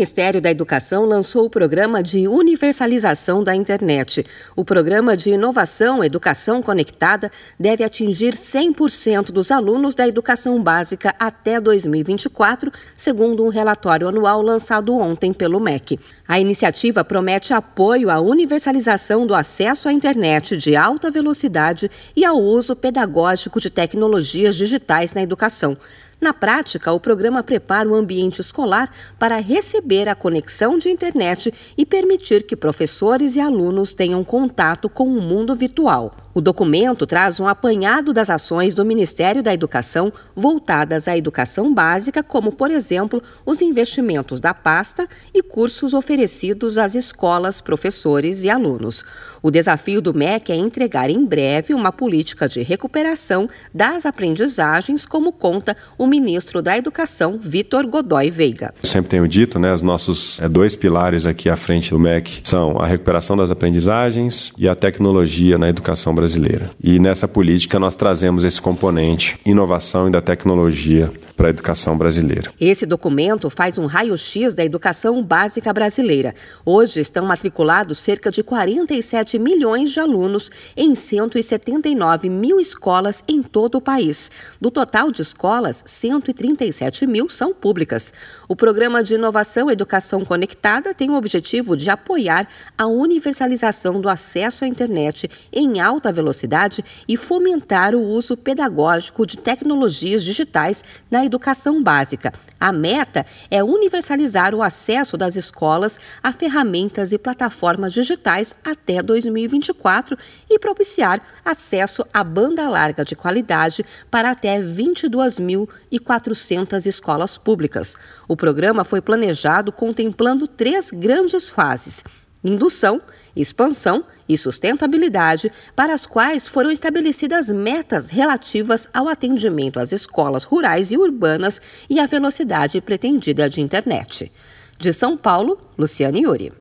Ministério da Educação lançou o programa de universalização da internet. O programa de inovação Educação Conectada deve atingir 100% dos alunos da educação básica até 2024, segundo um relatório anual lançado ontem pelo MEC. A iniciativa promete apoio à universalização do acesso à internet de alta velocidade e ao uso pedagógico de tecnologias digitais na educação. Na prática, o programa prepara o ambiente escolar para receber a conexão de internet e permitir que professores e alunos tenham contato com o mundo virtual. O documento traz um apanhado das ações do Ministério da Educação voltadas à educação básica, como, por exemplo, os investimentos da pasta e cursos oferecidos às escolas, professores e alunos. O desafio do MEC é entregar em breve uma política de recuperação das aprendizagens, como conta o ministro da Educação, Vitor Godoy Veiga. sempre tenho dito, né, os nossos é, dois pilares aqui à frente do MEC são a recuperação das aprendizagens e a tecnologia na educação brasileira. E nessa política nós trazemos esse componente inovação e da tecnologia para a educação brasileira. Esse documento faz um raio-x da educação básica brasileira. Hoje estão matriculados cerca de 47 milhões de alunos em 179 mil escolas em todo o país. Do total de escolas, 137 mil são públicas. O Programa de Inovação Educação Conectada tem o objetivo de apoiar a universalização do acesso à internet em alta velocidade e fomentar o uso pedagógico de tecnologias digitais na educação básica. A meta é universalizar o acesso das escolas a ferramentas e plataformas digitais até 2024 e propiciar acesso à banda larga de qualidade para até 22.400 escolas públicas. O programa foi planejado contemplando três grandes fases: indução, expansão e sustentabilidade, para as quais foram estabelecidas metas relativas ao atendimento às escolas rurais e urbanas e à velocidade pretendida de internet. De São Paulo, Luciane Yuri.